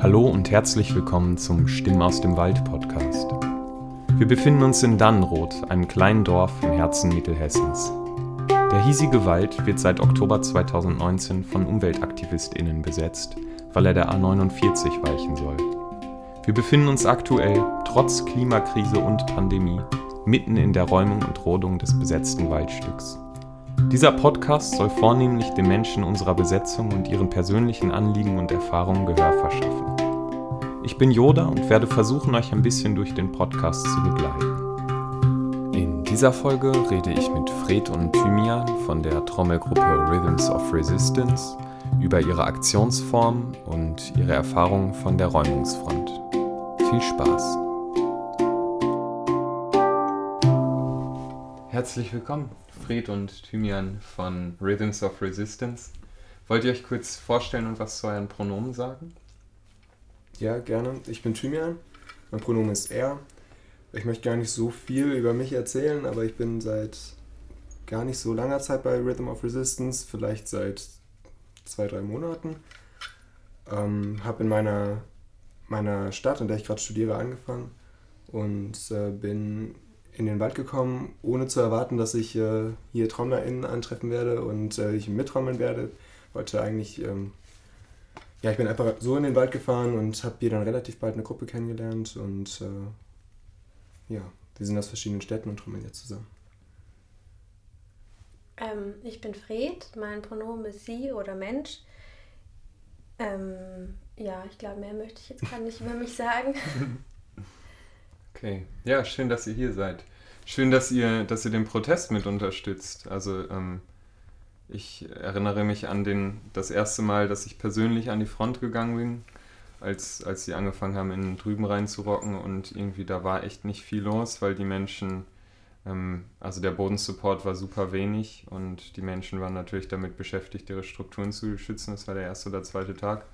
Hallo und herzlich willkommen zum Stimmen aus dem Wald Podcast. Wir befinden uns in Dannenroth, einem kleinen Dorf im Herzen Mittelhessens. Der hiesige Wald wird seit Oktober 2019 von UmweltaktivistInnen besetzt, weil er der A49 weichen soll. Wir befinden uns aktuell, trotz Klimakrise und Pandemie, mitten in der Räumung und Rodung des besetzten Waldstücks. Dieser Podcast soll vornehmlich den Menschen unserer Besetzung und ihren persönlichen Anliegen und Erfahrungen Gehör verschaffen. Ich bin Yoda und werde versuchen, euch ein bisschen durch den Podcast zu begleiten. In dieser Folge rede ich mit Fred und Thymian von der Trommelgruppe Rhythms of Resistance über ihre Aktionsform und ihre Erfahrungen von der Räumungsfront. Viel Spaß! Herzlich willkommen. Fred und Thymian von Rhythms of Resistance. Wollt ihr euch kurz vorstellen und was zu euren Pronomen sagen? Ja, gerne. Ich bin Thymian. Mein Pronomen ist er. Ich möchte gar nicht so viel über mich erzählen, aber ich bin seit gar nicht so langer Zeit bei Rhythm of Resistance, vielleicht seit zwei, drei Monaten. Ähm, habe in meiner, meiner Stadt, in der ich gerade studiere, angefangen und äh, bin in den Wald gekommen, ohne zu erwarten, dass ich äh, hier TrommlerInnen antreffen werde und äh, ich mittrommeln werde. Wollte eigentlich, ähm, ja, ich bin einfach so in den Wald gefahren und habe hier dann relativ bald eine Gruppe kennengelernt und äh, ja, wir sind aus verschiedenen Städten und trommeln jetzt zusammen. Ähm, ich bin Fred, mein Pronomen ist sie oder Mensch. Ähm, ja, ich glaube, mehr möchte ich jetzt gar nicht über mich sagen. Okay, ja, schön, dass ihr hier seid. Schön, dass ihr, dass ihr den Protest mit unterstützt. Also ähm, ich erinnere mich an den, das erste Mal, dass ich persönlich an die Front gegangen bin, als, als sie angefangen haben, in drüben reinzurocken und irgendwie da war echt nicht viel los, weil die Menschen, ähm, also der Bodensupport war super wenig und die Menschen waren natürlich damit beschäftigt, ihre Strukturen zu schützen. Das war der erste oder zweite Tag.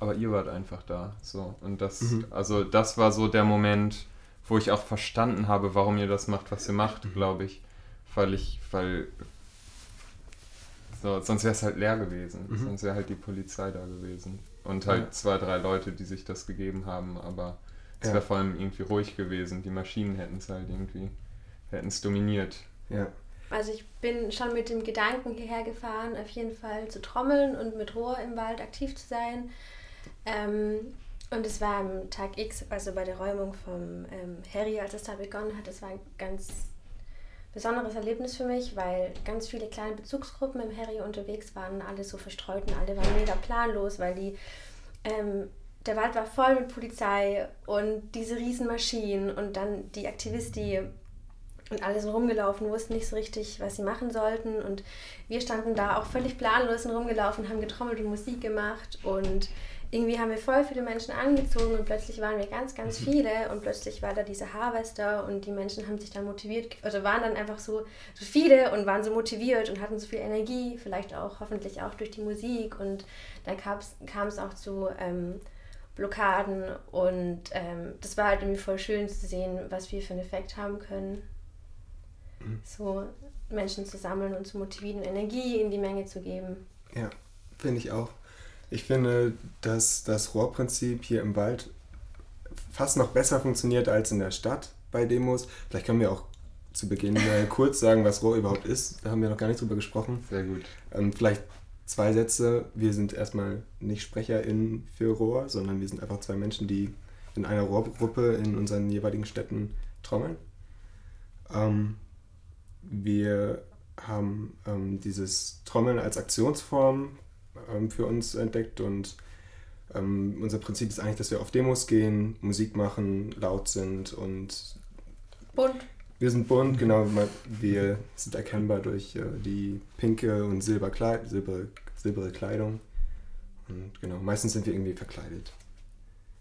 Aber ihr wart einfach da. So. Und das, mhm. also das war so der Moment, wo ich auch verstanden habe, warum ihr das macht, was ihr macht, mhm. glaube ich. Weil ich, weil. So, sonst wäre es halt leer gewesen. Mhm. Sonst wäre halt die Polizei da gewesen. Und halt ja. zwei, drei Leute, die sich das gegeben haben, aber es ja. wäre vor allem irgendwie ruhig gewesen. Die Maschinen hätten es halt irgendwie, hätten es dominiert. Ja. Also ich bin schon mit dem Gedanken hierher gefahren, auf jeden Fall zu trommeln und mit Rohr im Wald aktiv zu sein. Ähm, und es war am Tag X, also bei der Räumung vom ähm, Harry, als es da begonnen hat, das war ein ganz besonderes Erlebnis für mich, weil ganz viele kleine Bezugsgruppen im Harry unterwegs waren, alle so verstreut und alle waren mega planlos, weil die ähm, der Wald war voll mit Polizei und diese Riesenmaschinen und dann die Aktivisti und alle sind rumgelaufen, wussten nicht so richtig, was sie machen sollten. Und wir standen da auch völlig planlos und rumgelaufen, haben getrommelt und Musik gemacht und irgendwie haben wir voll viele Menschen angezogen und plötzlich waren wir ganz, ganz mhm. viele und plötzlich war da dieser Harvester und die Menschen haben sich dann motiviert, also waren dann einfach so, so viele und waren so motiviert und hatten so viel Energie, vielleicht auch hoffentlich auch durch die Musik und dann kam es auch zu ähm, Blockaden und ähm, das war halt irgendwie voll schön zu sehen, was wir für einen Effekt haben können. Mhm. So Menschen zu sammeln und zu motivieren, Energie in die Menge zu geben. Ja, finde ich auch. Ich finde, dass das Rohrprinzip hier im Wald fast noch besser funktioniert als in der Stadt bei Demos. Vielleicht können wir auch zu Beginn mal kurz sagen, was Rohr überhaupt ist. Da haben wir noch gar nicht drüber gesprochen. Sehr gut. Ähm, vielleicht zwei Sätze. Wir sind erstmal nicht SprecherInnen für Rohr, sondern wir sind einfach zwei Menschen, die in einer Rohrgruppe in unseren jeweiligen Städten trommeln. Ähm, wir haben ähm, dieses Trommeln als Aktionsform ähm, für uns entdeckt und ähm, unser Prinzip ist eigentlich, dass wir auf Demos gehen, Musik machen, laut sind und bunt. Wir sind bunt, genau. Wir sind erkennbar durch äh, die pinke und silber silbere, silbere Kleidung. Und genau, meistens sind wir irgendwie verkleidet.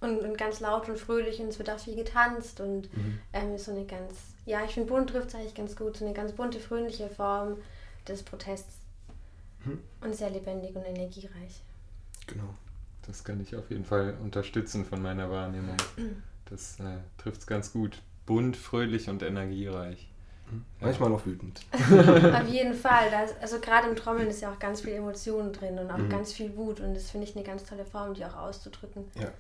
Und, und ganz laut und fröhlich und es wird auch viel getanzt und mhm. ähm, so eine ganz, ja, ich finde bunt trifft es eigentlich ganz gut, so eine ganz bunte, fröhliche Form des Protests. Hm. Und sehr lebendig und energiereich. Genau. Das kann ich auf jeden Fall unterstützen von meiner Wahrnehmung. Das äh, trifft es ganz gut. Bunt, fröhlich und energiereich. Hm. Manchmal auch wütend. auf jeden Fall. Das, also gerade im Trommeln ist ja auch ganz viel Emotionen drin und auch mhm. ganz viel Wut. Und das finde ich eine ganz tolle Form, die auch auszudrücken. Ja.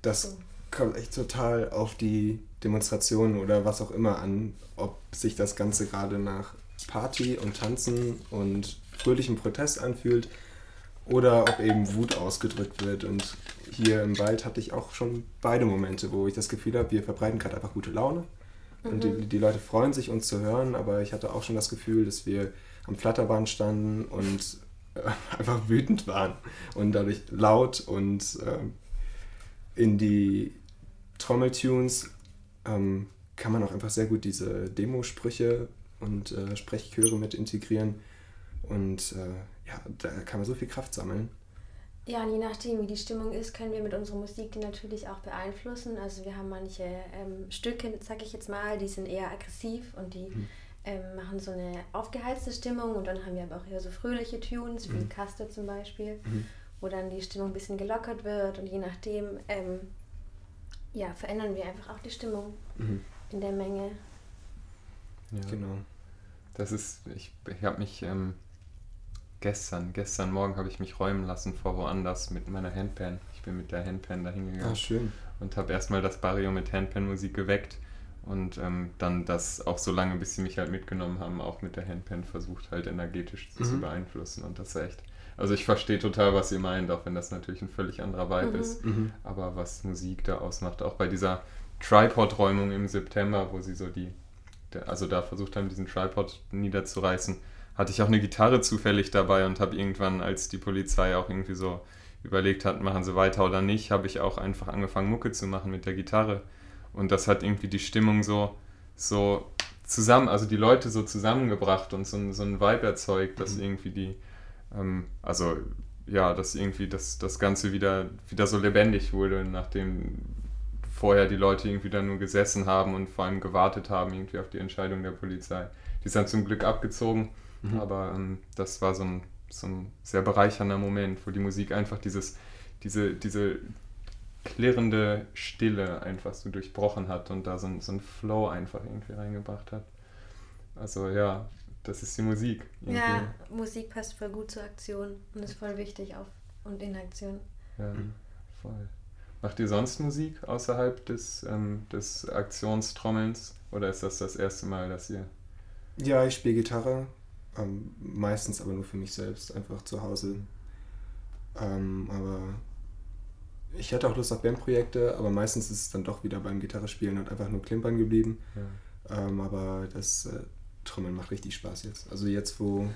das kommt echt total auf die Demonstrationen oder was auch immer an, ob sich das Ganze gerade nach Party und Tanzen und fröhlichem Protest anfühlt oder ob eben Wut ausgedrückt wird. Und hier im Wald hatte ich auch schon beide Momente, wo ich das Gefühl habe, wir verbreiten gerade einfach gute Laune. Und die, Mhm. die Leute freuen sich, uns zu hören, aber ich hatte auch schon das Gefühl, dass wir am Flatterband standen und äh, einfach wütend waren und dadurch laut und ähm, in die Trommeltunes ähm, kann man auch einfach sehr gut diese Demosprüche und äh, Sprechchöre mit integrieren und äh, ja, da kann man so viel Kraft sammeln. Ja, und je nachdem, wie die Stimmung ist, können wir mit unserer Musik die natürlich auch beeinflussen. Also wir haben manche ähm, Stücke, sag ich jetzt mal, die sind eher aggressiv und die Mhm. ähm, machen so eine aufgeheizte Stimmung und dann haben wir aber auch eher so fröhliche Tunes, wie Mhm. Caster zum Beispiel, Mhm. wo dann die Stimmung ein bisschen gelockert wird und je nachdem ähm, ja, verändern wir einfach auch die Stimmung Mhm. in der Menge. Ja. Genau. Das ist, ich, ich habe mich ähm, gestern, gestern Morgen habe ich mich räumen lassen vor woanders mit meiner Handpan. Ich bin mit der Handpan da hingegangen Ah, schön. und habe erstmal das Barrio mit Handpan-Musik geweckt und ähm, dann das auch so lange, bis sie mich halt mitgenommen haben, auch mit der Handpan versucht halt energetisch zu, zu Mhm. beeinflussen und das ist echt, also ich verstehe total, was ihr meint, auch wenn das natürlich ein völlig anderer Vibe Mhm. ist, Mhm. aber was Musik da ausmacht, auch bei dieser Tripod-Räumung im September, wo sie so die, also da versucht haben, diesen Tripod niederzureißen, hatte ich auch eine Gitarre zufällig dabei und habe irgendwann, als die Polizei auch irgendwie so überlegt hat, machen sie weiter oder nicht, habe ich auch einfach angefangen, Mucke zu machen mit der Gitarre. Und das hat irgendwie die Stimmung so, so zusammen, also die Leute so zusammengebracht und so, ein- so ein Vibe erzeugt, dass Mhm. irgendwie die, ähm, also ja, dass irgendwie das, das Ganze wieder, wieder so lebendig wurde, nachdem vorher die Leute irgendwie da nur gesessen haben und vor allem gewartet haben irgendwie auf die Entscheidung der Polizei. Die ist dann zum Glück abgezogen, Mhm. aber ähm, das war so ein, so ein sehr bereichernder Moment, wo die Musik einfach dieses, diese, diese klirrende Stille einfach so durchbrochen hat und da so ein, so ein Flow einfach irgendwie reingebracht hat. Also ja, das ist die Musik. irgendwie. Ja, Musik passt voll gut zur Aktion und ist voll wichtig auf und in Aktion. Ja, Mhm. voll. Macht ihr sonst Musik außerhalb des, ähm, des Aktionstrommelns oder ist das das erste Mal, dass ihr... Ja, ich spiele Gitarre, ähm, meistens aber nur für mich selbst, einfach zu Hause. Ähm, aber ich hatte auch Lust auf Bandprojekte, aber meistens ist es dann doch wieder beim Gitarre spielen und einfach nur klimpern geblieben. Ja. Ähm, aber das äh, Trommeln macht richtig Spaß jetzt. Also jetzt, wo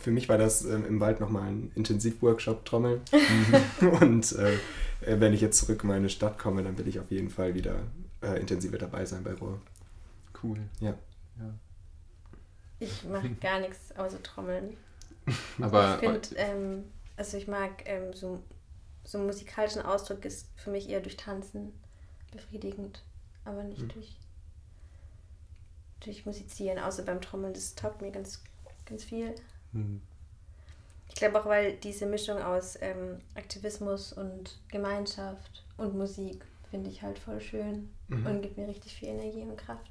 für mich war das ähm, im Wald nochmal ein Intensivworkshop Trommeln. und äh, äh, wenn ich jetzt zurück in meine Stadt komme, dann will ich auf jeden Fall wieder äh, intensiver dabei sein bei Rohr. Cool. Ja. ja. Ich mache gar nichts außer Trommeln. Aber ich finde, ähm, also ich mag ähm, so, so musikalischen Ausdruck ist für mich eher durch Tanzen befriedigend, aber nicht Mhm. durch, durch Musizieren, außer beim Trommeln. Das taugt mir ganz, ganz viel. Hm. Ich glaube auch, weil diese Mischung aus ähm, Aktivismus und Gemeinschaft und Musik finde ich halt voll schön Mhm. und gibt mir richtig viel Energie und Kraft.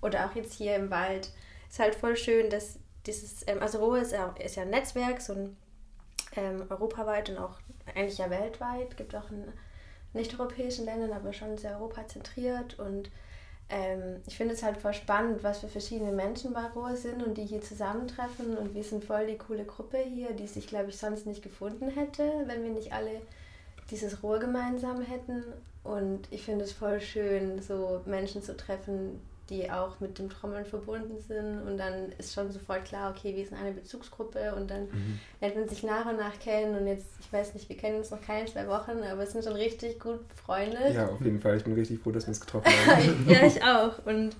Oder auch jetzt hier im Wald ist halt voll schön, dass dieses, ähm, also Ruhe ist ja, ist ja ein Netzwerk, so ein ähm, europaweit und auch eigentlich ja weltweit, gibt auch in nicht-europäischen Ländern, aber schon sehr europazentriert. Und ähm, ich finde es halt voll spannend, was für verschiedene Menschen bei Ruhe sind und die hier zusammentreffen. Und wir sind voll die coole Gruppe hier, die sich, glaube ich, sonst nicht gefunden hätte, wenn wir nicht alle dieses Ruhe gemeinsam hätten. Und ich finde es voll schön, so Menschen zu treffen, die auch mit dem Trommeln verbunden sind und dann ist schon sofort klar, okay, wir sind eine Bezugsgruppe und dann Mhm. lernt man sich nach und nach kennen und jetzt, ich weiß nicht, wir kennen uns noch keine zwei Wochen, aber sind schon richtig gut Freunde. Ja, auf jeden Fall. Ich bin richtig froh, dass wir uns getroffen haben. ja, ich auch. Und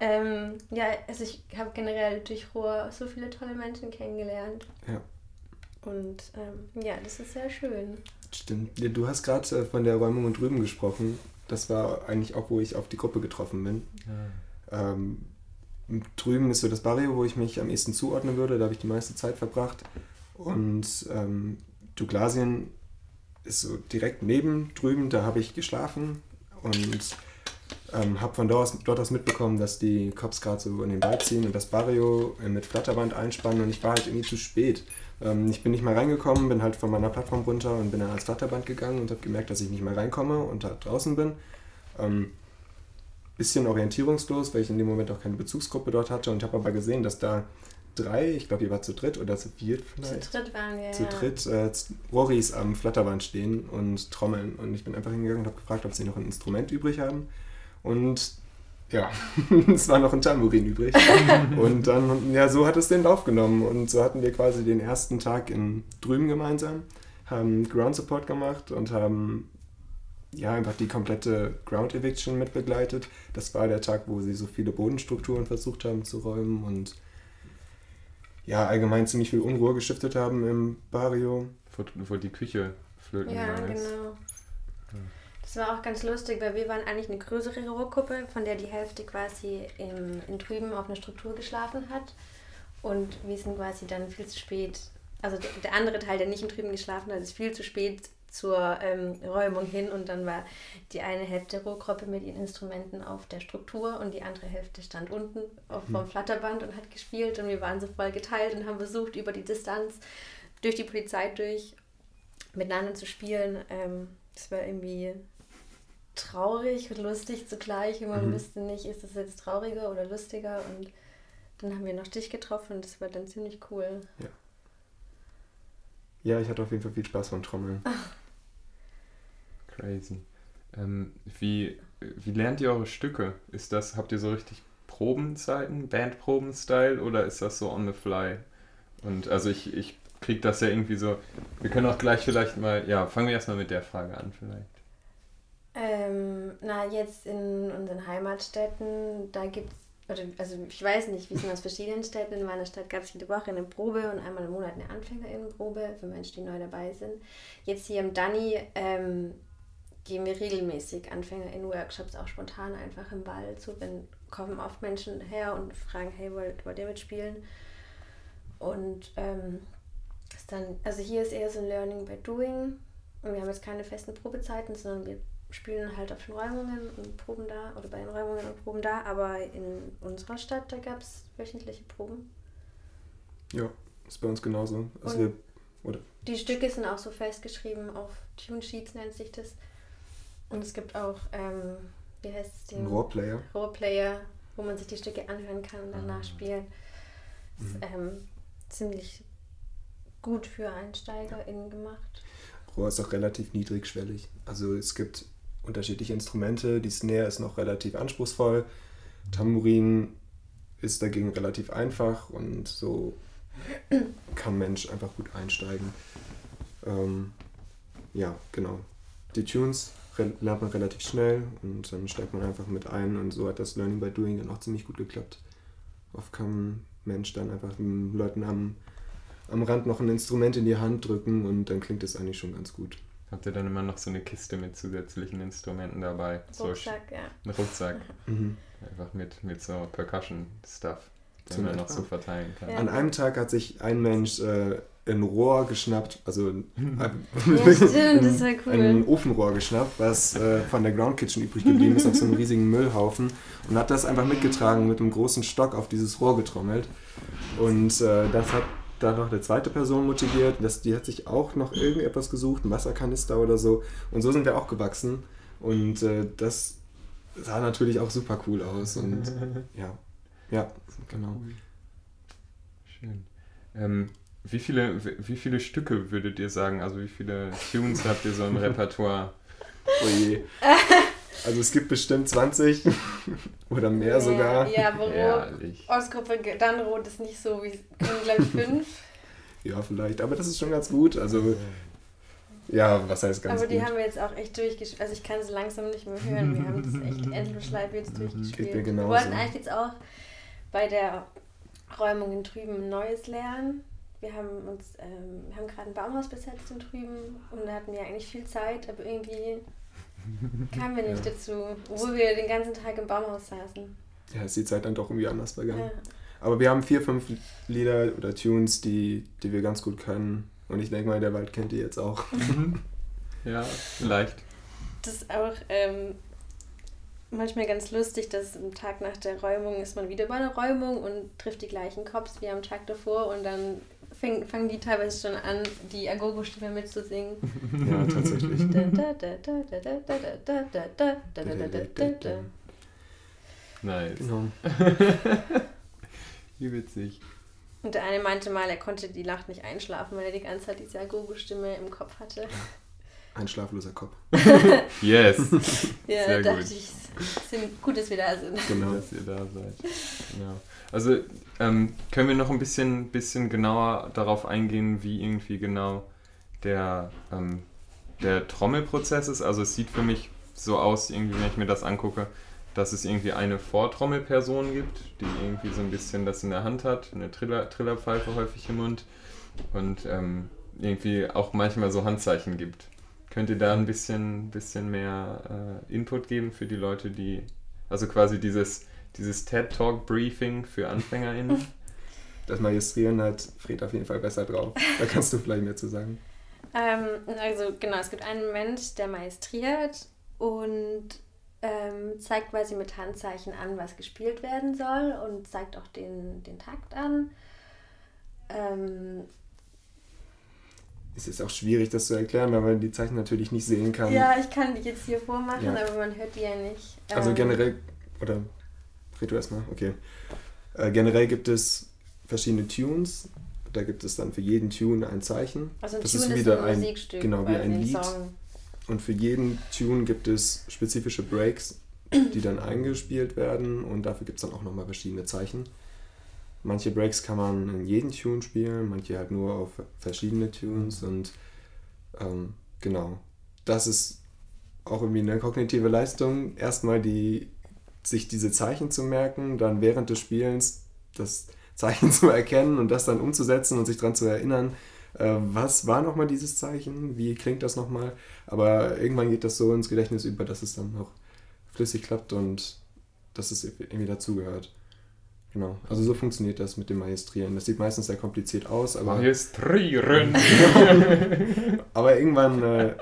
ähm, ja, also ich habe generell durch Ruhr so viele tolle Menschen kennengelernt. Ja. Und ähm, ja, das ist sehr schön. Stimmt. Du hast gerade äh, von der Räumung und Drüben gesprochen. Das war eigentlich auch, wo ich auf die Gruppe getroffen bin. Ja. Ähm, drüben ist so das Barrio, wo ich mich am ehesten zuordnen würde. Da habe ich die meiste Zeit verbracht. Und ähm, Douglasien ist so direkt neben drüben. Da habe ich geschlafen und ähm, habe von dort aus, dort aus mitbekommen, dass die Cops gerade so in den Wald ziehen und das Barrio äh, mit Flatterband einspannen. Und ich war halt irgendwie zu spät. Ähm, ich bin nicht mal reingekommen, bin halt von meiner Plattform runter und bin dann als Flatterband gegangen und habe gemerkt, dass ich nicht mehr reinkomme und da draußen bin. Ähm, bisschen orientierungslos, weil ich in dem Moment auch keine Bezugsgruppe dort hatte und habe aber gesehen, dass da drei, ich glaube, ihr war zu dritt oder zu viert vielleicht. Zu dritt waren wir, Zu ja. dritt äh, Roris am Flatterband stehen und trommeln. Und ich bin einfach hingegangen und habe gefragt, ob sie noch ein Instrument übrig haben. Und ja, es war noch ein Tambourin übrig. und dann, ja, so hat es den Lauf genommen. Und so hatten wir quasi den ersten Tag in drüben gemeinsam, haben Ground Support gemacht und haben ja, einfach die komplette Ground Eviction mit begleitet. Das war der Tag, wo sie so viele Bodenstrukturen versucht haben zu räumen und ja, allgemein ziemlich viel Unruhe gestiftet haben im Barrio. Wo, wo die Küche flöten Ja, gegangen ist. genau. Das war auch ganz lustig, weil wir waren eigentlich eine größere Rohrgruppe, von der die Hälfte quasi im, in drüben auf einer Struktur geschlafen hat. Und wir sind quasi dann viel zu spät, also der, der andere Teil, der nicht im drüben geschlafen hat, ist viel zu spät zur ähm, Räumung hin und dann war die eine Hälfte der Rohrgruppe mit ihren Instrumenten auf der Struktur und die andere Hälfte stand unten auf, vom Flatterband und hat gespielt und wir waren so voll geteilt und haben versucht, über die Distanz durch die Polizei durch miteinander zu spielen. Ähm, das war irgendwie traurig und lustig zugleich und man Mhm. wusste nicht, ist das jetzt trauriger oder lustiger und dann haben wir noch dich getroffen und das war dann ziemlich cool. Ja, ich hatte auf jeden Fall viel Spaß beim Trommeln. Crazy. Ähm, wie, wie lernt ihr eure Stücke? Ist das, habt ihr so richtig Probenzeiten, Bandproben-Style oder ist das so on the fly? Und also ich, ich krieg das ja irgendwie so. Wir können auch gleich vielleicht mal, ja, fangen wir erstmal mit der Frage an vielleicht. Ähm, na, jetzt in unseren Heimatstädten, da gibt es, also ich weiß nicht, wie es in aus verschiedenen Städten, in meiner Stadt gab es jede Woche eine Probe und einmal im Monat eine Anfängerinnenprobe für Menschen, die neu dabei sind. Jetzt hier im Dani ähm, gehen wir regelmäßig AnfängerInnen-Workshops auch spontan einfach im Wald. So, wenn kommen oft Menschen her und fragen, hey, wollt, wollt ihr mitspielen? Und ähm, ist dann, also hier ist eher so ein Learning by Doing und wir haben jetzt keine festen Probezeiten, sondern wir spielen halt auf den Räumungen und proben da oder bei den Räumungen und proben da, aber in unserer Stadt, da gab es wöchentliche Proben. Ja, ist bei uns genauso. Also wir, Die Stücke sind auch so festgeschrieben auf Tune Sheets nennt sich das. Und es gibt auch, ähm, wie heißt es, den Rohrplayer. Rohrplayer, wo man sich die Stücke anhören kann und dann Ah. nachspielen. Ist Mhm. ähm, ziemlich gut für EinsteigerInnen gemacht. Rohr ist auch relativ niedrigschwellig. Also es gibt unterschiedliche Instrumente. Die Snare ist noch relativ anspruchsvoll. Tambourin ist dagegen relativ einfach und so kann Mensch einfach gut einsteigen. Ähm, ja, genau. Die Tunes lernt man relativ schnell und dann steigt man einfach mit ein und so hat das Learning by Doing dann auch ziemlich gut geklappt. Oft kann Mensch dann einfach den Leuten am, am Rand noch ein Instrument in die Hand drücken und dann klingt es eigentlich schon ganz gut. Habt ihr dann immer noch so eine Kiste mit zusätzlichen Instrumenten dabei? So Rucksack, ja. ein Rucksack. Mhm. Einfach mit, mit so Percussion-Stuff, den Zum man noch so verteilen kann. Ja. An einem Tag hat sich ein Mensch äh, ein Rohr geschnappt, also ein, Ja, stimmt, das war cool. ein Ofenrohr geschnappt, was äh, von der Ground Kitchen übrig geblieben ist auf so einem riesigen Müllhaufen und hat das einfach mitgetragen mit einem großen Stock auf dieses Rohr getrommelt. Und äh, das hat dann noch eine zweite Person motiviert, das, die hat sich auch noch irgendetwas gesucht, ein Wasserkanister oder so. Und so sind wir auch gewachsen. Und äh, das sah natürlich auch super cool aus. Und ja, ja, genau. Schön. Ähm, wie, viele, wie- viele Stücke würdet ihr sagen, also wie viele Tunes habt ihr so im Repertoire? Oh je. Also es gibt bestimmt 20 oder mehr sogar. Ja, aber. Ostgruppe, dann Rot ist nicht so, wie können glaube ich fünf. Ja, vielleicht, aber das ist schon ganz gut. Also, ja, was heißt ganz aber die gut? haben wir jetzt auch echt durchgespielt. Also ich kann sie langsam nicht mehr hören. Wir haben das echt Endlosschleife jetzt durchgespielt. Geht mir Wir wollten eigentlich jetzt auch bei der Räumung in Trüben ein neues lernen. Wir haben uns, ähm, wir haben gerade ein Baumhaus besetzt in Trüben und da hatten wir eigentlich viel Zeit, aber irgendwie kamen wir nicht Ja. dazu, obwohl wir den ganzen Tag im Baumhaus saßen. Ja, ist die Zeit dann doch irgendwie anders vergangen. Ja. Aber wir haben vier, fünf Lieder oder Tunes, die, die wir ganz gut können. Und ich denke mal, der Wald kennt die jetzt auch. Ja, vielleicht. Das ist auch ähm, manchmal ganz lustig, dass am Tag nach der Räumung ist man wieder bei einer Räumung und trifft die gleichen Cops wie am Tag davor und dann fang, fangen die teilweise schon an, die Agogo-Stimme mitzusingen. Ja, tatsächlich. Nice. Genau. Wie witzig. Und der eine meinte mal, er konnte die Nacht nicht einschlafen, weil er die ganze Zeit diese Agogo-Stimme im Kopf hatte. Ein schlafloser Kopf. Yes. Ja, Sehr da dachte gut. ich, es sind gut, dass wir da sind. Genau. dass ihr da seid. Genau. Also ähm, können wir noch ein bisschen, bisschen genauer darauf eingehen, wie irgendwie genau der, ähm, der Trommelprozess ist. Also es sieht für mich so aus, irgendwie, wenn ich mir das angucke, dass es irgendwie eine Vortrommelperson gibt, die irgendwie so ein bisschen das in der Hand hat, eine Triller, Trillerpfeife häufig im Mund und ähm, irgendwie auch manchmal so Handzeichen gibt. Könnt ihr da ein bisschen, bisschen mehr äh, Input geben für die Leute, die, also quasi dieses, dieses TED Talk Briefing für AnfängerInnen? Das Magistrieren hat Fred auf jeden Fall besser drauf. Da kannst du vielleicht mehr zu sagen. Ähm, also genau, es gibt einen Mensch, der maestriert und ähm, zeigt quasi mit Handzeichen an, was gespielt werden soll und zeigt auch den, den Takt an. Ähm, Es ist auch schwierig, das zu erklären, weil man die Zeichen natürlich nicht sehen kann. ja, ich kann die jetzt hier vormachen, Ja. aber man hört die ja nicht. Also Ähm, generell, oder red du erstmal, okay. Äh, generell gibt es verschiedene Tunes. Da gibt es dann für jeden Tune ein Zeichen. Also ein das Tune ist ist, wieder ein ein- Musikstück, genau, wie ein Lied. Song. Und für jeden Tune gibt es spezifische Breaks, die dann eingespielt werden. Und dafür gibt es dann auch nochmal verschiedene Zeichen. Manche Breaks kann man in jeden Tune spielen, manche halt nur auf verschiedene Tunes. Und ähm, genau, das ist auch irgendwie eine kognitive Leistung. Erstmal die, sich diese Zeichen zu merken, dann während des Spielens das Zeichen zu erkennen und das dann umzusetzen und sich daran zu erinnern, äh, was war nochmal dieses Zeichen, wie klingt das nochmal. Aber irgendwann geht das so ins Gedächtnis über, dass es dann auch flüssig klappt und dass es irgendwie dazugehört. Genau, also so funktioniert das mit dem Maestrieren. Das sieht meistens sehr kompliziert aus, aber, Maestrieren! aber irgendwann äh,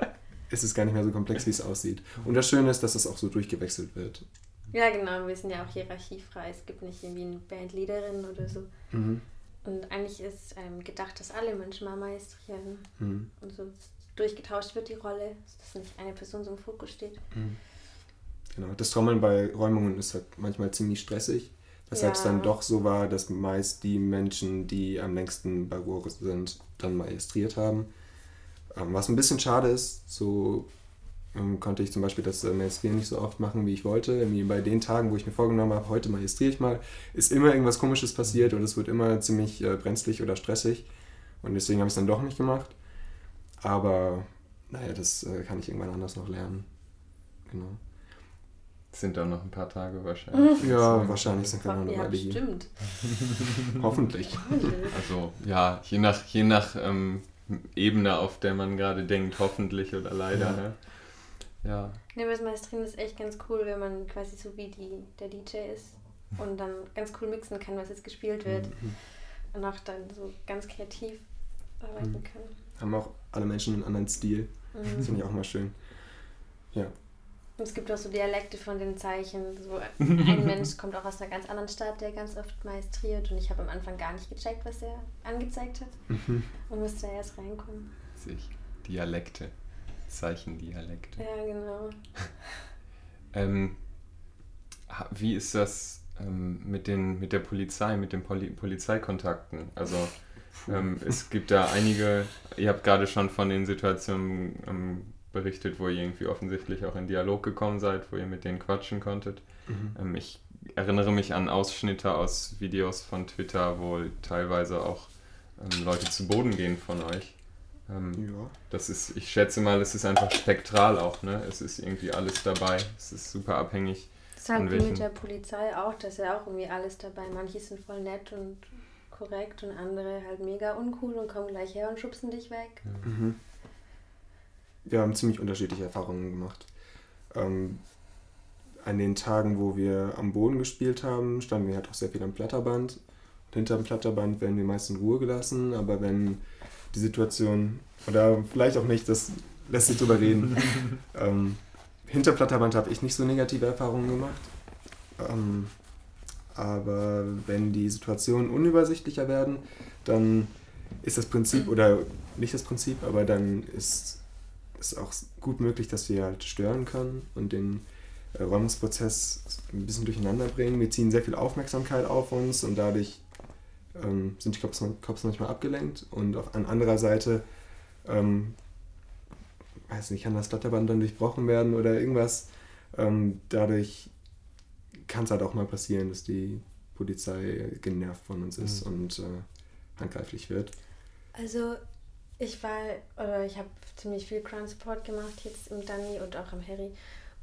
ist es gar nicht mehr so komplex, wie es aussieht. Und das Schöne ist, dass es auch so durchgewechselt wird. Ja, genau, wir sind ja auch hierarchiefrei. Es gibt nicht irgendwie eine Bandleaderin oder so. Mhm. Und eigentlich ist ähm, gedacht, dass alle Menschen mal maestrieren. Mhm. Und so durchgetauscht wird die Rolle, dass nicht eine Person so im Fokus steht. Mhm. Genau, das Trommeln bei Räumungen ist halt manchmal ziemlich stressig, weshalb es Ja. dann doch so war, dass meist die Menschen, die am längsten bei Ruhr sind, dann maestriert haben. Ähm, was ein bisschen schade ist, so ähm, konnte ich zum Beispiel das äh, Maestrieren nicht so oft machen, wie ich wollte. Irgendwie bei den Tagen, wo ich mir vorgenommen habe, heute maestriere ich mal, ist immer irgendwas Komisches passiert und es wird immer ziemlich äh, brenzlig oder stressig. Und deswegen habe ich es dann doch nicht gemacht. Aber naja, das äh, kann ich irgendwann anders noch lernen. Genau. Sind da noch ein paar Tage wahrscheinlich. Ja, So. wahrscheinlich sind wir noch eine ja, Weile hier. bestimmt. Hoffentlich. Also ja, je nach, je nach ähm, Ebene, auf der man gerade denkt, hoffentlich oder leider. Ja. Ne? Ja. Ne, aber das Maestrieren ist echt ganz cool, wenn man quasi so wie die, der DJ ist und dann ganz cool mixen kann, was jetzt gespielt wird. Mhm. Und auch dann so ganz kreativ arbeiten Mhm. kann. Haben auch alle Menschen einen anderen Stil. Das Mhm. finde ich auch mal schön. Und es gibt auch so Dialekte von den Zeichen. So ein Mensch kommt auch aus einer ganz anderen Stadt, der ganz oft maestriert. Und ich habe am Anfang gar nicht gecheckt, was er angezeigt hat. Mhm. Und musste da erst reinkommen. Sich. Dialekte. Zeichendialekte. Ja, genau. Ähm, wie ist das ähm, mit, den, mit der Polizei, mit den Poli Polizeikontakten? Also ähm, es gibt da einige, ihr habt gerade schon von den Situationen ähm, berichtet, wo ihr irgendwie offensichtlich auch in Dialog gekommen seid, wo ihr mit denen quatschen konntet. Mhm. Ähm, ich erinnere mich an Ausschnitte aus Videos von Twitter, wo teilweise auch ähm, Leute zu Boden gehen von euch. Ähm, Ja. das ist, ich schätze mal, es ist einfach spektral auch, ne? Es ist irgendwie alles dabei. Es ist super abhängig. Das ist halt wie welchen? mit der Polizei auch, da ist ja auch irgendwie alles dabei. Manche sind voll nett und korrekt und andere halt mega uncool und kommen gleich her und schubsen dich weg. Mhm. Wir haben ziemlich unterschiedliche Erfahrungen gemacht. Ähm, an den Tagen, wo wir am Boden gespielt haben, standen wir halt auch sehr viel am Platterband. Und hinter dem Platterband werden wir meist in Ruhe gelassen, aber wenn die Situation, oder vielleicht auch nicht, das lässt sich drüber reden. ähm, hinter Platterband habe ich nicht so negative Erfahrungen gemacht. Ähm, aber wenn die Situationen unübersichtlicher werden, dann ist das Prinzip, oder nicht das Prinzip, aber dann ist es auch gut möglich, dass wir halt stören können und den äh, Räumungsprozess ein bisschen durcheinander bringen. Wir ziehen sehr viel Aufmerksamkeit auf uns und dadurch ähm, sind die Cops, Cops manchmal abgelenkt und auf, an anderer Seite ähm, weiß nicht, kann das Stadterband dann durchbrochen werden oder irgendwas. Ähm, dadurch kann es halt auch mal passieren, dass die Polizei genervt von uns ist mhm. und äh, handgreiflich wird. Also ich war, oder ich habe ziemlich viel Crime Support gemacht jetzt im Danny und auch im Harry.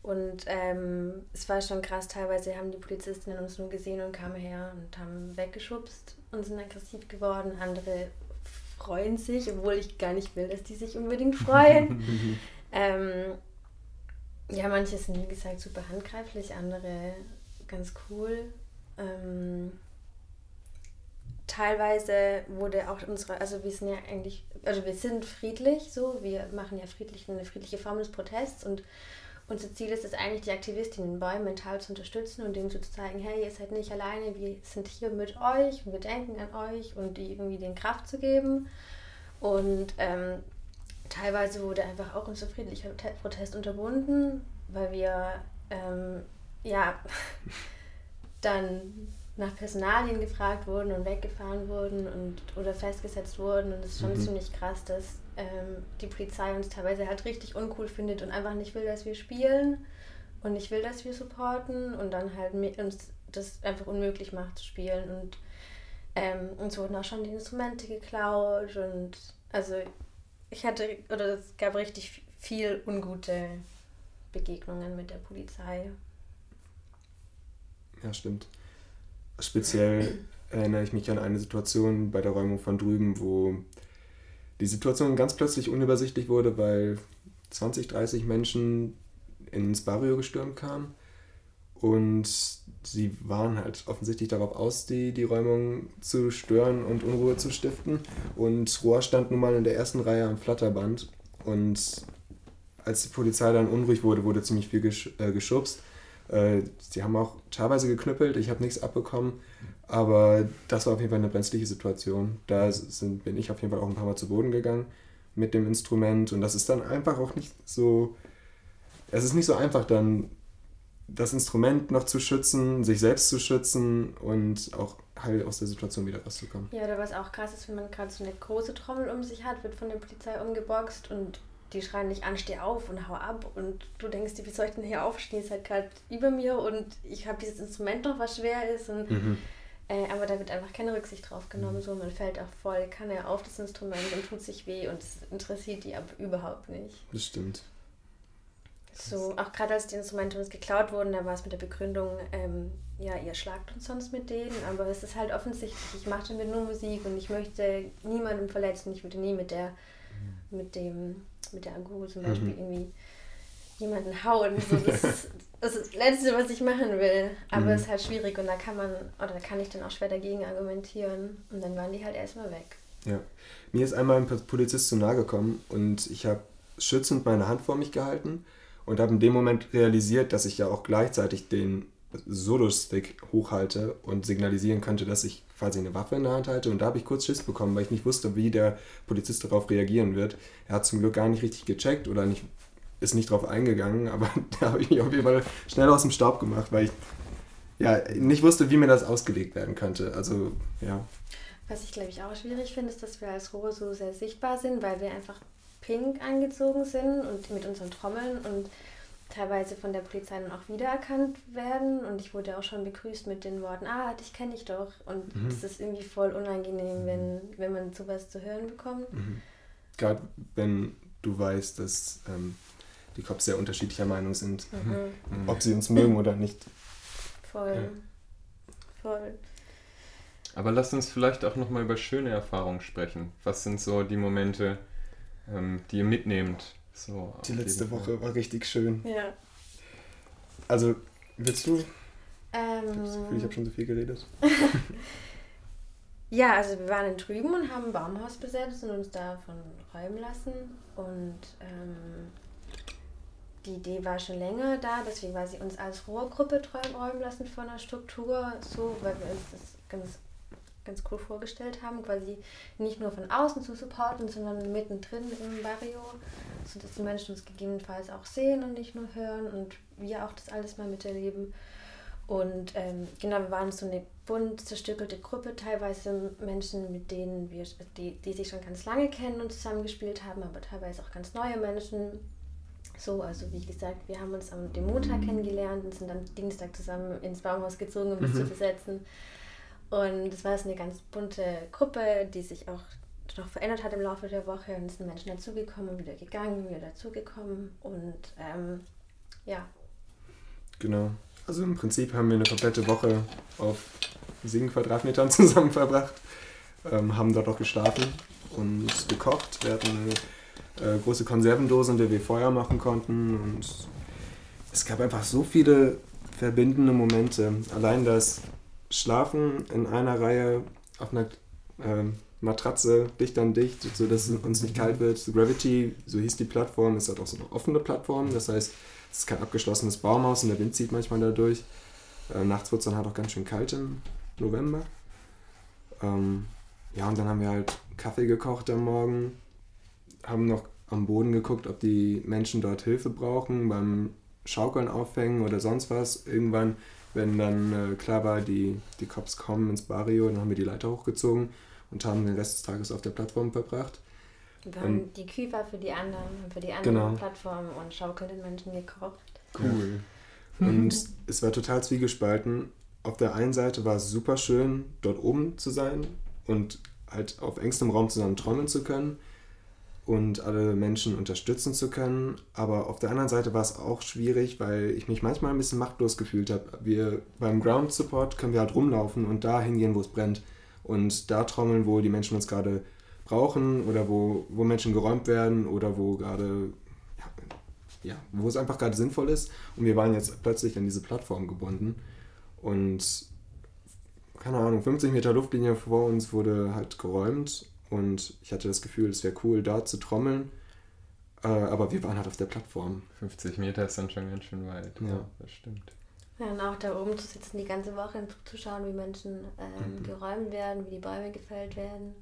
Und ähm, es war schon krass, teilweise haben die Polizistinnen uns nur gesehen und kamen her und haben weggeschubst und sind aggressiv geworden. Andere freuen sich, obwohl ich gar nicht will, dass die sich unbedingt freuen. ähm, ja, manche sind wie gesagt super handgreiflich, andere ganz cool. Ähm, teilweise wurde auch unsere, also wir sind ja eigentlich, also wir sind friedlich so, wir machen ja friedlich eine friedliche Form des Protests und unser Ziel ist es eigentlich, die Aktivistinnen in Bäumen mental zu unterstützen und denen zu zeigen, hey, ihr seid nicht alleine, wir sind hier mit euch und wir denken an euch und die irgendwie den Kraft zu geben. Und ähm, teilweise wurde einfach auch unser friedlicher Protest unterbunden, weil wir ähm, ja dann nach Personalien gefragt wurden und weggefahren wurden und oder festgesetzt wurden. Und es ist schon mhm. ziemlich krass, dass ähm, die Polizei uns teilweise halt richtig uncool findet und einfach nicht will, dass wir spielen und nicht will, dass wir supporten und dann halt uns das einfach unmöglich macht zu spielen. Und ähm, uns wurden auch schon die Instrumente geklaut und also ich hatte, oder es gab richtig viel ungute Begegnungen mit der Polizei. Ja, stimmt. Speziell erinnere ich mich an eine Situation bei der Räumung von drüben, wo die Situation ganz plötzlich unübersichtlich wurde, weil 20, 30 Menschen ins Barrio gestürmt kamen und sie waren halt offensichtlich darauf aus, die, die Räumung zu stören und Unruhe zu stiften. Und Rohr stand nun mal in der ersten Reihe am Flatterband und als die Polizei dann unruhig wurde, wurde ziemlich viel gesch äh, geschubst. Äh, sie haben auch teilweise geknüppelt, ich habe nichts abbekommen, aber das war auf jeden Fall eine brenzliche Situation. Da sind, bin ich auf jeden Fall auch ein paar Mal zu Boden gegangen mit dem Instrument und das ist dann einfach auch nicht so. Es ist nicht so einfach, dann das Instrument noch zu schützen, sich selbst zu schützen und auch heil aus der Situation wieder rauszukommen. Ja, oder was auch krass ist, wenn man gerade so eine große Trommel um sich hat, wird von der Polizei umgeboxt und die schreien dich an, steh auf und hau ab und du denkst dir, wie soll ich denn hier aufstehen? Ist halt gerade über mir und ich habe dieses Instrument noch, was schwer ist und mhm. äh, aber da wird einfach keine Rücksicht drauf genommen, mhm. so man fällt auch voll, kann er auf das Instrument und tut sich weh und es interessiert die aber überhaupt nicht. Das stimmt. So, auch gerade als die Instrumente uns geklaut wurden, da war es mit der Begründung, ähm, ja, ihr schlagt uns sonst mit denen, aber es ist halt offensichtlich, ich mache damit nur Musik und ich möchte niemanden verletzen, ich würde nie mit der, mit dem, mit der Agu zum Beispiel mhm. irgendwie jemanden hauen. So, das, ist das Letzte, was ich machen will. Aber mhm. es ist halt schwierig und da kann man, oder da kann ich dann auch schwer dagegen argumentieren. Und dann waren die halt erstmal weg. Ja. Mir ist einmal ein Polizist zu nahe gekommen und ich habe schützend meine Hand vor mich gehalten und habe in dem Moment realisiert, dass ich ja auch gleichzeitig den Solo-Stick hochhalte und signalisieren könnte, dass ich quasi eine Waffe in der Hand halte. Und da habe ich kurz Schiss bekommen, weil ich nicht wusste, wie der Polizist darauf reagieren wird. Er hat zum Glück gar nicht richtig gecheckt oder nicht, ist nicht darauf eingegangen, aber da habe ich mich auf jeden Fall schnell aus dem Staub gemacht, weil ich ja nicht wusste, wie mir das ausgelegt werden könnte. Also, ja. Was ich glaube ich auch schwierig finde, ist, dass wir als Rohr so sehr sichtbar sind, weil wir einfach pink angezogen sind und mit unseren Trommeln und teilweise von der Polizei dann auch wiedererkannt werden. Und ich wurde auch schon begrüßt mit den Worten, ah, dich kenne ich doch. Und mhm. das ist irgendwie voll unangenehm, wenn, wenn man sowas zu hören bekommt. Mhm. Gerade wenn du weißt, dass ähm, die Cops sehr unterschiedlicher Meinung sind, mhm. mhm. ob sie uns mögen oder nicht. Voll. Ja. Voll. Aber lass uns vielleicht auch nochmal über schöne Erfahrungen sprechen. Was sind so die Momente, ähm, die ihr mitnehmt. So, die letzte Woche war richtig schön. Ja. Also, willst du? Ähm, ich habe das Gefühl, ich habe schon so viel geredet. ja, also wir waren in Trüben und haben ein Baumhaus besetzt und uns davon räumen lassen. Und ähm, die Idee war schon länger da, deswegen war sie uns als Rohrgruppe räumen lassen von der Struktur so, weil wir uns das ganz ganz cool vorgestellt haben, quasi nicht nur von außen zu supporten, sondern mittendrin im Barrio, sodass die Menschen uns gegebenenfalls auch sehen und nicht nur hören und wir auch das alles mal miterleben. Und ähm, genau, wir waren so eine bunt zerstückelte Gruppe, teilweise Menschen, mit denen wir, die, die sich schon ganz lange kennen und zusammengespielt haben, aber teilweise auch ganz neue Menschen. So, also wie gesagt, wir haben uns am dem Montag kennengelernt und sind am Dienstag zusammen ins Baumhaus gezogen, um es mhm. zu besetzen. Und es war jetzt eine ganz bunte Gruppe, die sich auch noch verändert hat im Laufe der Woche. Und es sind Menschen dazugekommen, wieder gegangen, wieder dazugekommen. Und ähm, ja. Genau. Also im Prinzip haben wir eine komplette Woche auf sieben Quadratmetern zusammen verbracht, ähm, haben dort auch geschlafen und gekocht. Wir hatten eine äh, große Konservendose, in der wir Feuer machen konnten und es gab einfach so viele verbindende Momente. Allein das Schlafen in einer Reihe auf einer äh, Matratze dicht an dicht, sodass es uns nicht kalt wird. Gravity, so hieß die Plattform, ist halt auch so eine offene Plattform. Das heißt, es ist kein abgeschlossenes Baumhaus und der Wind zieht manchmal da durch. Äh, nachts wird es dann halt auch ganz schön kalt im November. Ähm, ja, und dann haben wir halt Kaffee gekocht am Morgen, haben noch am Boden geguckt, ob die Menschen dort Hilfe brauchen beim Schaukeln aufhängen oder sonst was. Irgendwann, wenn dann äh, klar war, die, die Cops kommen ins Barrio, dann haben wir die Leiter hochgezogen und haben den Rest des Tages auf der Plattform verbracht. Wir haben ähm, die Küfer für die anderen, für die anderen genau. Plattformen und schaukelnden Menschen gekocht. Cool. Und es war total zwiegespalten. Auf der einen Seite war es super schön, dort oben zu sein und halt auf engstem Raum zusammen trommeln zu können und alle Menschen unterstützen zu können. Aber auf der anderen Seite war es auch schwierig, weil ich mich manchmal ein bisschen machtlos gefühlt habe. Wir beim Ground Support können wir halt rumlaufen und da hingehen, wo es brennt und da trommeln, wo die Menschen uns gerade brauchen oder wo, wo Menschen geräumt werden oder wo gerade, ja, wo es einfach gerade sinnvoll ist. Und wir waren jetzt plötzlich an diese Plattform gebunden und keine Ahnung, 50 Meter Luftlinie vor uns wurde halt geräumt und ich hatte das Gefühl, es wäre cool, da zu trommeln. Äh, aber wir waren halt auf der Plattform. 50 Meter ist dann schon ganz schön weit. Ja, ja das stimmt. Ja, und auch da oben zu sitzen die ganze Woche und zu schauen, wie Menschen ähm, mhm. geräumt werden, wie die Bäume gefällt werden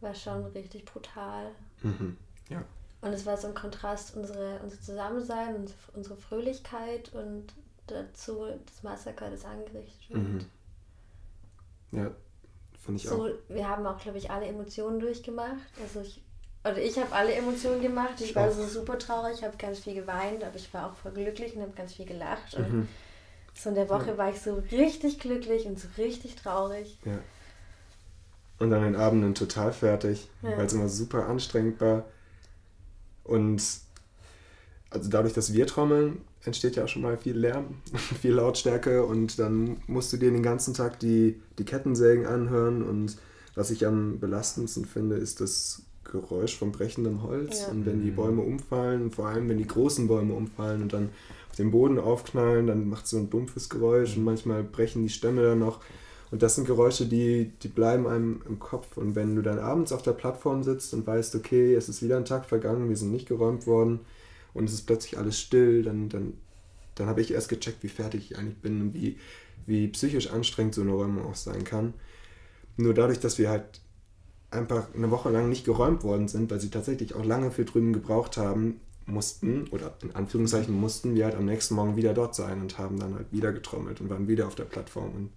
war schon richtig brutal. Mhm. Ja. Und es war so ein Kontrast, unsere, unser Zusammensein, unsere, unsere Fröhlichkeit und dazu das Massaker, das angerichtet wird. Mhm. Ja, finde ich so, auch. Wir haben auch, glaube ich, alle Emotionen durchgemacht. Also ich, oder ich habe alle Emotionen gemacht. Ich, ich war auch. so super traurig, ich habe ganz viel geweint, aber ich war auch voll glücklich und habe ganz viel gelacht. Und mhm. so in der Woche ja. war ich so richtig glücklich und so richtig traurig. Ja. Und an den Abenden total fertig, ja. weil es immer super anstrengend war. Und also dadurch, dass wir trommeln, entsteht ja auch schon mal viel Lärm, viel Lautstärke und dann musst du dir den ganzen Tag die, die Kettensägen anhören und was ich am belastendsten finde, ist das Geräusch von brechendem Holz ja. und wenn die mhm. Bäume umfallen, vor allem wenn die großen Bäume umfallen und dann auf den Boden aufknallen, dann macht es so ein dumpfes Geräusch und manchmal brechen die Stämme dann noch und das sind Geräusche, die, die bleiben einem im Kopf. Und wenn du dann abends auf der Plattform sitzt und weißt, okay, es ist wieder ein Tag vergangen, wir sind nicht geräumt worden und es ist plötzlich alles still, dann, dann, dann habe ich erst gecheckt, wie fertig ich eigentlich bin und wie, wie psychisch anstrengend so eine Räumung auch sein kann. Nur dadurch, dass wir halt einfach eine Woche lang nicht geräumt worden sind, weil sie tatsächlich auch lange für drüben gebraucht haben, mussten, oder in Anführungszeichen mussten wir halt am nächsten Morgen wieder dort sein und haben dann halt wieder getrommelt und waren wieder auf der Plattform. Und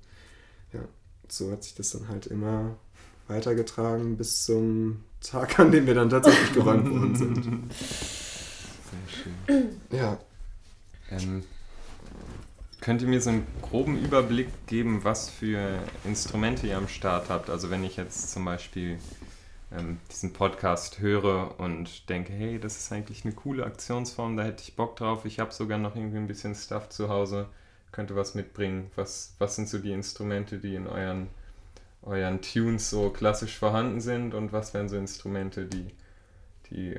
ja, so hat sich das dann halt immer weitergetragen bis zum Tag, an dem wir dann tatsächlich geräumt worden sind. Sehr schön. Ja. Ähm, könnt ihr mir so einen groben Überblick geben, was für Instrumente ihr am Start habt? Also wenn ich jetzt zum Beispiel ähm, diesen Podcast höre und denke, hey, das ist eigentlich eine coole Aktionsform, da hätte ich Bock drauf, ich habe sogar noch irgendwie ein bisschen Stuff zu Hause könnte was mitbringen. Was, was sind so die Instrumente, die in euren, euren Tunes so klassisch vorhanden sind und was wären so Instrumente, die, die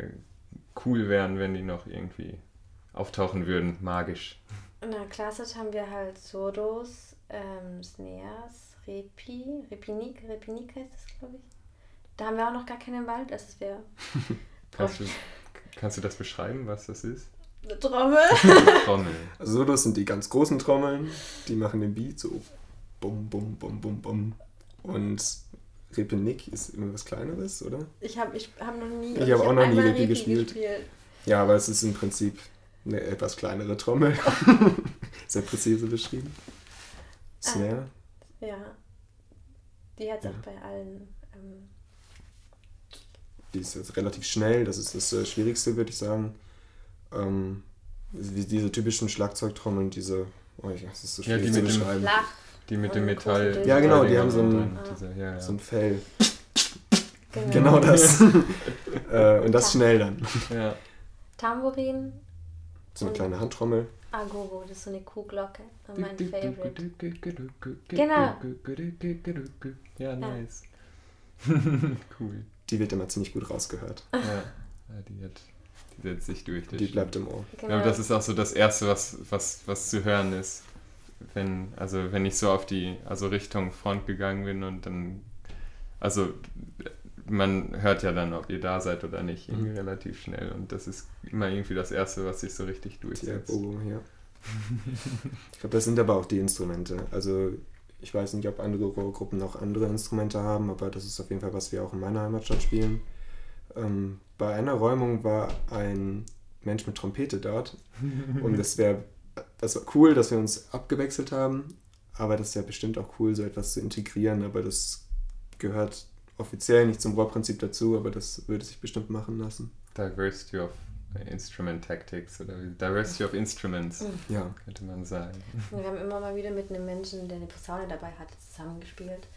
cool wären, wenn die noch irgendwie auftauchen würden, magisch? Na, klassisch haben wir halt Sodos, ähm, Snares, Repi, Repinik, Repinik heißt das, glaube ich. Da haben wir auch noch gar keinen Wald, das ist wäre. kannst, du, kannst du das beschreiben, was das ist? Eine Trommel. Trommel. Also Solos sind die ganz großen Trommeln, die machen den Beat so bum, bum, bum, bum, bum. Und Repenick ist immer was Kleineres, oder? Ich habe ich hab noch nie. Ich habe auch noch nie Repi gespielt. Ja, aber es ist im Prinzip eine etwas kleinere Trommel. Sehr präzise beschrieben. Snare. Ah, ja. Die hat es ja. auch bei allen. Ähm, die ist jetzt relativ schnell, das ist das äh, Schwierigste, würde ich sagen. Ähm, diese typischen Schlagzeugtrommeln, diese, oh, ich, das ist so schwierig ja, die zu beschreiben. Flach. Die mit dem Metall. Ja, genau, die haben so ein, diese, ja, ja. so ein Fell. Genau, genau das. äh, und das schnell dann. Ja. Tambourin. So eine kleine Handtrommel. Agoro, das ist so eine Kuhglocke. Mein Favorite. Genau. Ja, nice. cool. Die wird immer ziemlich gut rausgehört. Ja, die, hat, die setzt sich durch. Die bleibt im Ohr. Genau. Ja, das ist auch so das Erste, was, was, was zu hören ist. Wenn, also wenn ich so auf die, also Richtung Front gegangen bin und dann, also man hört ja dann, ob ihr da seid oder nicht, irgendwie mhm. relativ schnell. Und das ist immer irgendwie das Erste, was sich so richtig durchsetzt. Erbogung, ja. ich glaube, das sind aber auch die Instrumente. Also ich weiß nicht, ob andere Rohrgruppen noch andere Instrumente haben, aber das ist auf jeden Fall, was wir auch in meiner Heimatstadt spielen. Ähm, bei einer Räumung war ein Mensch mit Trompete dort und das wäre das war cool, dass wir uns abgewechselt haben, aber das ist ja bestimmt auch cool, so etwas zu integrieren, aber das gehört offiziell nicht zum Rohrprinzip dazu, aber das würde sich bestimmt machen lassen. Diversity of Instrument Tactics oder Diversity of Instruments, ja. könnte man sagen. Wir haben immer mal wieder mit einem Menschen, der eine Posaune dabei hatte, zusammengespielt.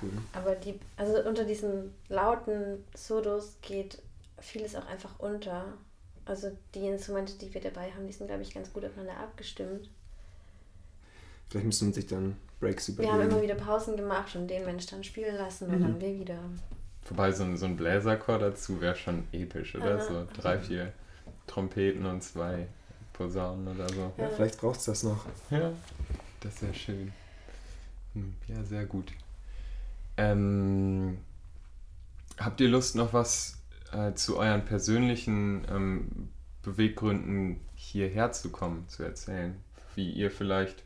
Cool. Aber die, also unter diesen lauten Sodos geht vieles auch einfach unter. Also die Instrumente, die wir dabei haben, die sind, glaube ich, ganz gut aufeinander abgestimmt. Vielleicht müssen wir sich dann Breaks überlegen. Wir haben immer wieder Pausen gemacht und den Mensch dann spielen lassen und mhm. dann wir wieder. Vorbei so ein, so ein Bläserchor dazu wäre schon episch, oder? Aha. So drei, vier Trompeten und zwei Posaunen oder so. Ja, vielleicht braucht es das noch. Ja, das wäre schön. Hm, ja, sehr gut. Ähm, habt ihr Lust, noch was äh, zu euren persönlichen ähm, Beweggründen hierher zu kommen, zu erzählen? Wie ihr vielleicht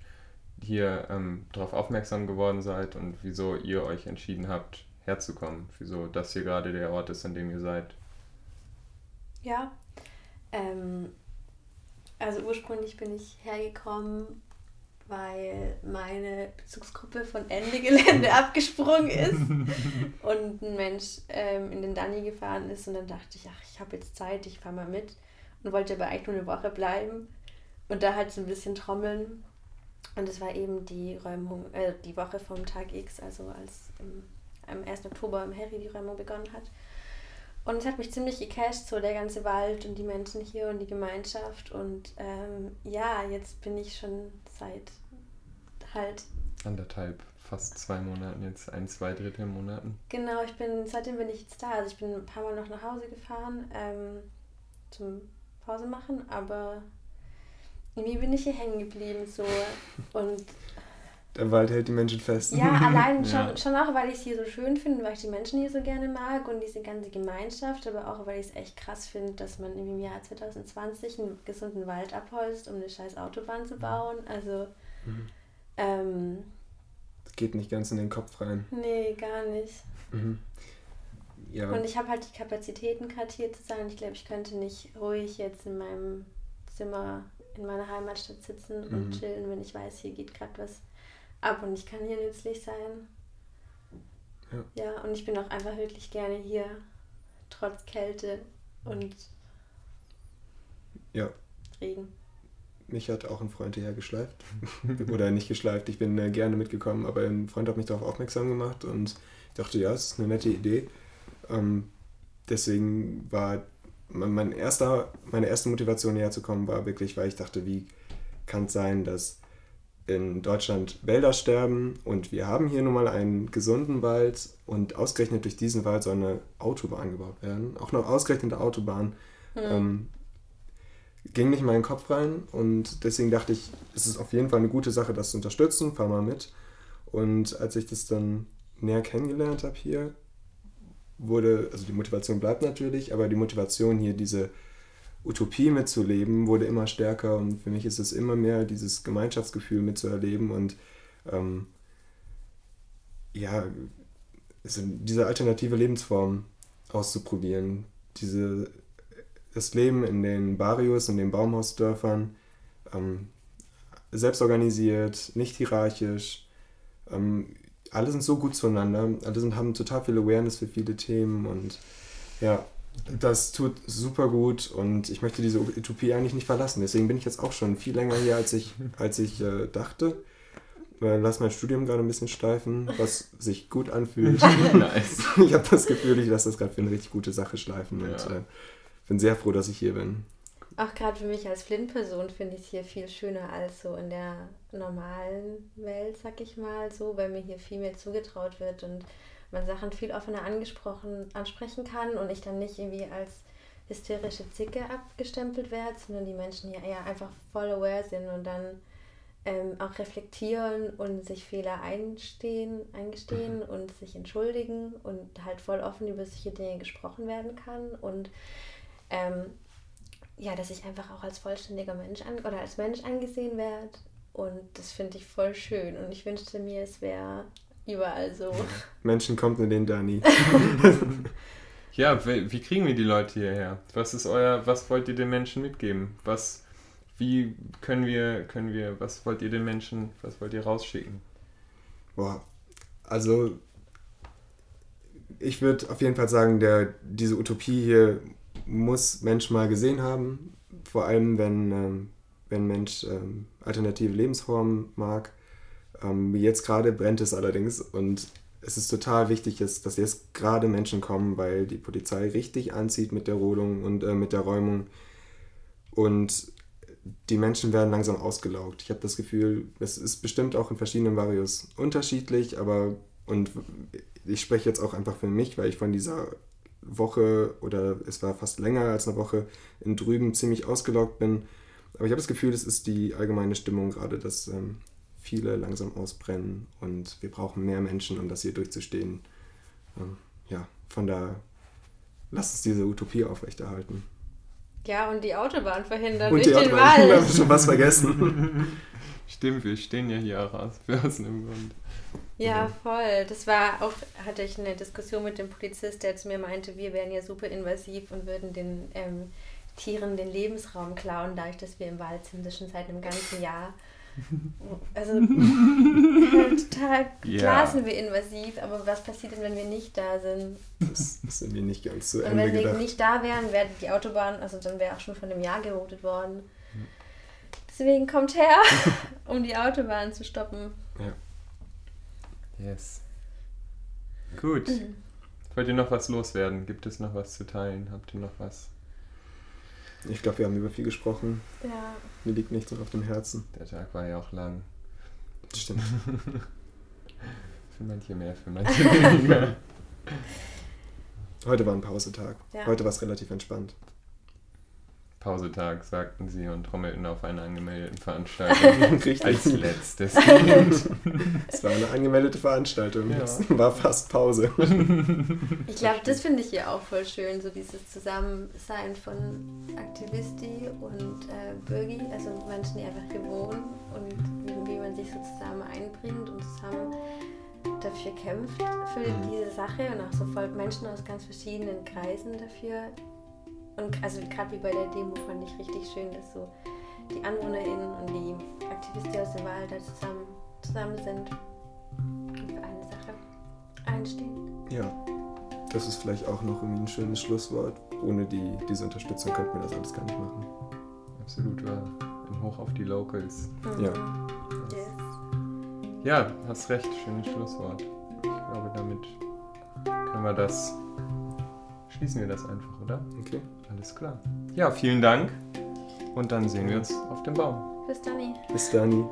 hier ähm, darauf aufmerksam geworden seid und wieso ihr euch entschieden habt, herzukommen? Wieso das hier gerade der Ort ist, an dem ihr seid? Ja, ähm, also ursprünglich bin ich hergekommen, weil meine Bezugsgruppe von Ende Gelände abgesprungen ist und ein Mensch ähm, in den Danny gefahren ist und dann dachte ich, ach, ich habe jetzt Zeit, ich fahre mal mit und wollte aber eigentlich nur eine Woche bleiben und da halt so ein bisschen trommeln und es war eben die Räumung, äh, die Woche vom Tag X, also als im, am 1. Oktober im Harry die Räumung begonnen hat. Und es hat mich ziemlich gecasht, so der ganze Wald und die Menschen hier und die Gemeinschaft. Und ähm, ja, jetzt bin ich schon seit halt. Anderthalb, fast zwei Monaten, jetzt ein, zwei Drittel Monaten. Genau, ich bin, seitdem bin ich jetzt da. Also ich bin ein paar Mal noch nach Hause gefahren ähm, zum Pause machen, aber irgendwie bin ich hier hängen geblieben so. Und der Wald hält die Menschen fest. Ja, allein schon, ja. schon auch, weil ich es hier so schön finde, weil ich die Menschen hier so gerne mag und diese ganze Gemeinschaft, aber auch, weil ich es echt krass finde, dass man im Jahr 2020 einen gesunden Wald abholzt, um eine scheiß Autobahn zu bauen. Also, mhm. ähm, das geht nicht ganz in den Kopf rein. Nee, gar nicht. Mhm. Ja. Und ich habe halt die Kapazitäten gerade hier zu sein. Ich glaube, ich könnte nicht ruhig jetzt in meinem Zimmer in meiner Heimatstadt sitzen und mhm. chillen, wenn ich weiß, hier geht gerade was ab und ich kann hier nützlich sein. Ja. ja, und ich bin auch einfach wirklich gerne hier, trotz Kälte und ja. Regen. Mich hat auch ein Freund hierher geschleift. Oder nicht geschleift, ich bin äh, gerne mitgekommen, aber ein Freund hat mich darauf aufmerksam gemacht und ich dachte, ja, es ist eine nette Idee. Ähm, deswegen war mein erster, meine erste Motivation hierher zu kommen, war wirklich, weil ich dachte, wie kann es sein, dass in Deutschland Wälder sterben und wir haben hier nun mal einen gesunden Wald und ausgerechnet durch diesen Wald soll eine Autobahn gebaut werden. Auch noch ausgerechnet eine Autobahn. Mhm. Ähm, ging nicht in meinen Kopf rein und deswegen dachte ich, es ist auf jeden Fall eine gute Sache, das zu unterstützen, fahr mal mit. Und als ich das dann näher kennengelernt habe hier, wurde, also die Motivation bleibt natürlich, aber die Motivation hier, diese Utopie mitzuleben, wurde immer stärker und für mich ist es immer mehr dieses Gemeinschaftsgefühl mitzuerleben und ähm, ja, diese alternative Lebensform auszuprobieren. Diese, das Leben in den Barrios, in den Baumhausdörfern, ähm, selbstorganisiert, nicht hierarchisch. Ähm, alle sind so gut zueinander, alle sind, haben total viel Awareness für viele Themen und ja, das tut super gut und ich möchte diese Utopie eigentlich nicht verlassen. Deswegen bin ich jetzt auch schon viel länger hier, als ich, als ich äh, dachte. Äh, lass mein Studium gerade ein bisschen schleifen, was sich gut anfühlt. nice. Ich habe das Gefühl, ich lasse das gerade für eine richtig gute Sache schleifen ja. und äh, bin sehr froh, dass ich hier bin. Auch gerade für mich als Flint-Person finde ich es hier viel schöner als so in der normalen Welt, sag ich mal so, weil mir hier viel mehr zugetraut wird und man Sachen viel offener angesprochen, ansprechen kann und ich dann nicht irgendwie als hysterische Zicke abgestempelt werde, sondern die Menschen hier eher einfach voll aware sind und dann ähm, auch reflektieren und sich Fehler einstehen, eingestehen mhm. und sich entschuldigen und halt voll offen über solche Dinge gesprochen werden kann und ähm, ja, dass ich einfach auch als vollständiger Mensch an, oder als Mensch angesehen werde. Und das finde ich voll schön. Und ich wünschte mir, es wäre überall so. Menschen kommt in den Dani. ja, wie kriegen wir die Leute hierher? Was ist euer, was wollt ihr den Menschen mitgeben? Was, wie können wir, können wir, was wollt ihr den Menschen, was wollt ihr rausschicken? Boah, also ich würde auf jeden Fall sagen, der, diese Utopie hier muss Mensch mal gesehen haben. Vor allem, wenn, ähm, wenn Mensch ähm, alternative Lebensformen mag. Ähm, jetzt gerade brennt es allerdings und es ist total wichtig, dass jetzt gerade Menschen kommen, weil die Polizei richtig anzieht mit der Rodung und äh, mit der Räumung. Und die Menschen werden langsam ausgelaugt. Ich habe das Gefühl, es ist bestimmt auch in verschiedenen Varios unterschiedlich, aber und ich spreche jetzt auch einfach für mich, weil ich von dieser Woche oder es war fast länger als eine Woche in drüben ziemlich ausgelaugt bin. Aber ich habe das Gefühl, es ist die allgemeine Stimmung gerade, dass ähm, viele langsam ausbrennen und wir brauchen mehr Menschen, um das hier durchzustehen. Ähm, ja, von da lass uns diese Utopie aufrechterhalten. Ja, und die Autobahn verhindern und durch die den Wald. Wir haben schon was vergessen. Stimmt, wir stehen ja hier auch aus, aus einem Grund. Ja, voll. Das war auch, hatte ich eine Diskussion mit dem Polizist, der zu mir meinte, wir wären ja super invasiv und würden den ähm, Tieren den Lebensraum klauen, dadurch, dass wir im Wald sind, das schon seit einem ganzen Jahr. Also total yeah. klar sind wir invasiv, aber was passiert denn, wenn wir nicht da sind? Das ist irgendwie nicht ganz so Und wenn wir nicht da wären, wäre die Autobahn, also dann wäre auch schon von einem Jahr gerotet worden. Deswegen kommt her, um die Autobahn zu stoppen. Ja. Yes. Gut. Mhm. Wollt ihr noch was loswerden? Gibt es noch was zu teilen? Habt ihr noch was? Ich glaube, wir haben über viel gesprochen. Ja. Mir liegt nichts auf dem Herzen. Der Tag war ja auch lang. Stimmt. für manche mehr, für manche weniger. Heute war ein Pausetag. Ja. Heute war es relativ entspannt. Pausetag, sagten sie und trommelten auf einer angemeldeten Veranstaltung. Richtig. Als letztes. es war eine angemeldete Veranstaltung. Ja. Es war fast Pause. Ich glaube, das finde ich hier auch voll schön, so dieses Zusammensein von Aktivisti und äh, Bürgi, also Menschen, die einfach hier wohnen und wie man sich so zusammen einbringt und zusammen dafür kämpft, für mhm. diese Sache und auch so voll Menschen aus ganz verschiedenen Kreisen dafür und also gerade wie bei der Demo fand ich richtig schön, dass so die AnwohnerInnen und die Aktivisten aus dem Wald da zusammen, zusammen sind und für eine Sache einstehen. Ja, das ist vielleicht auch noch irgendwie ein schönes Schlusswort. Ohne die, diese Unterstützung könnten wir das alles gar nicht machen. Absolut, ja. Ein Hoch auf die Locals. Mhm. Ja. Yes. Ja, hast recht, schönes Schlusswort. Ich glaube, damit können wir das schließen wir das einfach, oder? Okay. Alles klar. Ja, vielen Dank. Und dann sehen wir uns auf dem Baum. Bis dann. Bis dann.